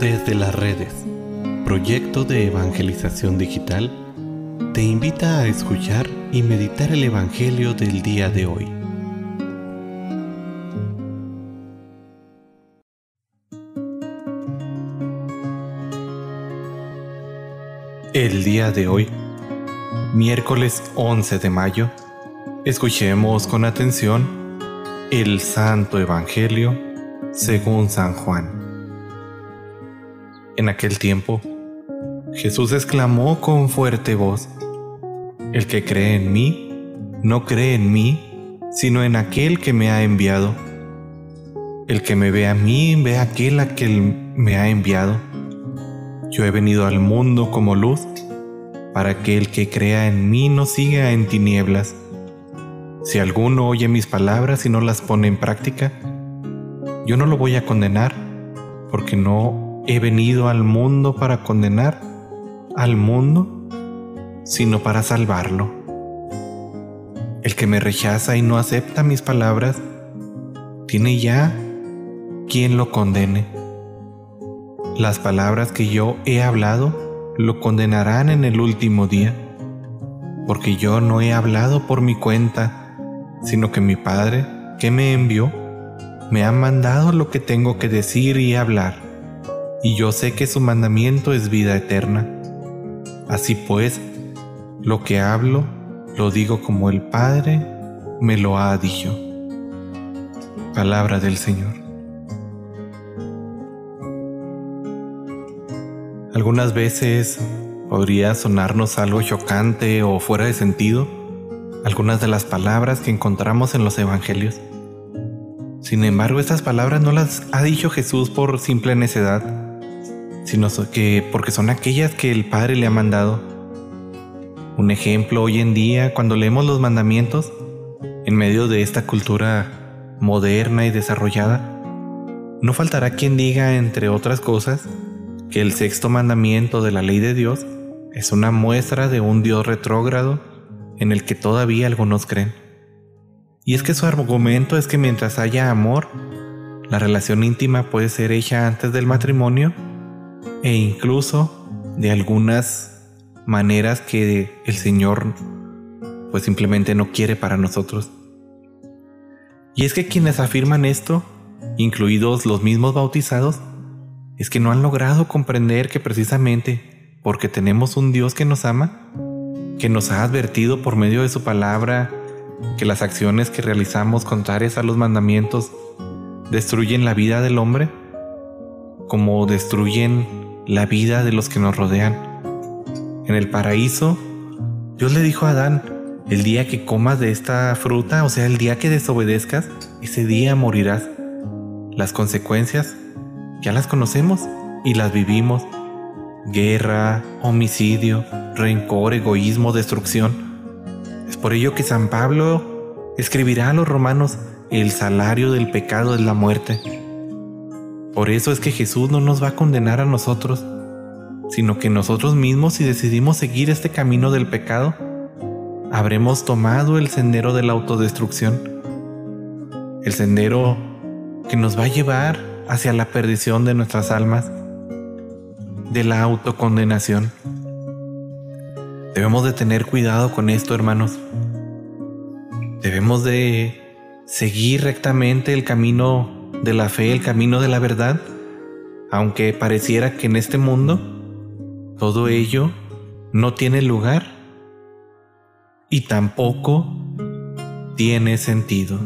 Desde las redes, proyecto de evangelización digital, te invita a escuchar y meditar el Evangelio del día de hoy. El día de hoy, miércoles 11 de mayo, escuchemos con atención el Santo Evangelio según San Juan. En aquel tiempo, Jesús exclamó con fuerte voz, El que cree en mí, no cree en mí, sino en aquel que me ha enviado. El que me ve a mí, ve a aquel a quien me ha enviado. Yo he venido al mundo como luz, para que el que crea en mí no siga en tinieblas. Si alguno oye mis palabras y no las pone en práctica, yo no lo voy a condenar, porque no he venido al mundo para condenar al mundo, sino para salvarlo. El que me rechaza y no acepta mis palabras, tiene ya quien lo condene. Las palabras que yo he hablado lo condenarán en el último día, porque yo no he hablado por mi cuenta, sino que mi Padre, que me envió, me ha mandado lo que tengo que decir y hablar y yo sé que su mandamiento es vida eterna. Así pues, lo que hablo, lo digo como el Padre me lo ha dicho. Palabra del Señor. Algunas veces podría sonarnos algo chocante o fuera de sentido algunas de las palabras que encontramos en los evangelios. Sin embargo, estas palabras no las ha dicho Jesús por simple necedad, sino que porque son aquellas que el Padre le ha mandado. Un ejemplo hoy en día, cuando leemos los mandamientos, en medio de esta cultura moderna y desarrollada, no faltará quien diga, entre otras cosas, que el sexto mandamiento de la ley de Dios es una muestra de un Dios retrógrado en el que todavía algunos creen. Y es que su argumento es que mientras haya amor, la relación íntima puede ser hecha antes del matrimonio e incluso de algunas maneras que el Señor pues simplemente no quiere para nosotros. Y es que quienes afirman esto, incluidos los mismos bautizados, es que no han logrado comprender que precisamente porque tenemos un Dios que nos ama, que nos ha advertido por medio de su palabra que las acciones que realizamos contrarias a los mandamientos destruyen la vida del hombre, como destruyen la vida de los que nos rodean. En el paraíso, Dios le dijo a Adán, el día que comas de esta fruta, o sea, el día que desobedezcas, ese día morirás. Las consecuencias ya las conocemos y las vivimos. Guerra, homicidio, rencor, egoísmo, destrucción. Es por ello que San Pablo escribirá a los romanos, el salario del pecado es la muerte. Por eso es que Jesús no nos va a condenar a nosotros, sino que nosotros mismos si decidimos seguir este camino del pecado, habremos tomado el sendero de la autodestrucción, el sendero que nos va a llevar hacia la perdición de nuestras almas, de la autocondenación. Debemos de tener cuidado con esto, hermanos. Debemos de seguir rectamente el camino de la fe, el camino de la verdad, aunque pareciera que en este mundo todo ello no tiene lugar y tampoco tiene sentido.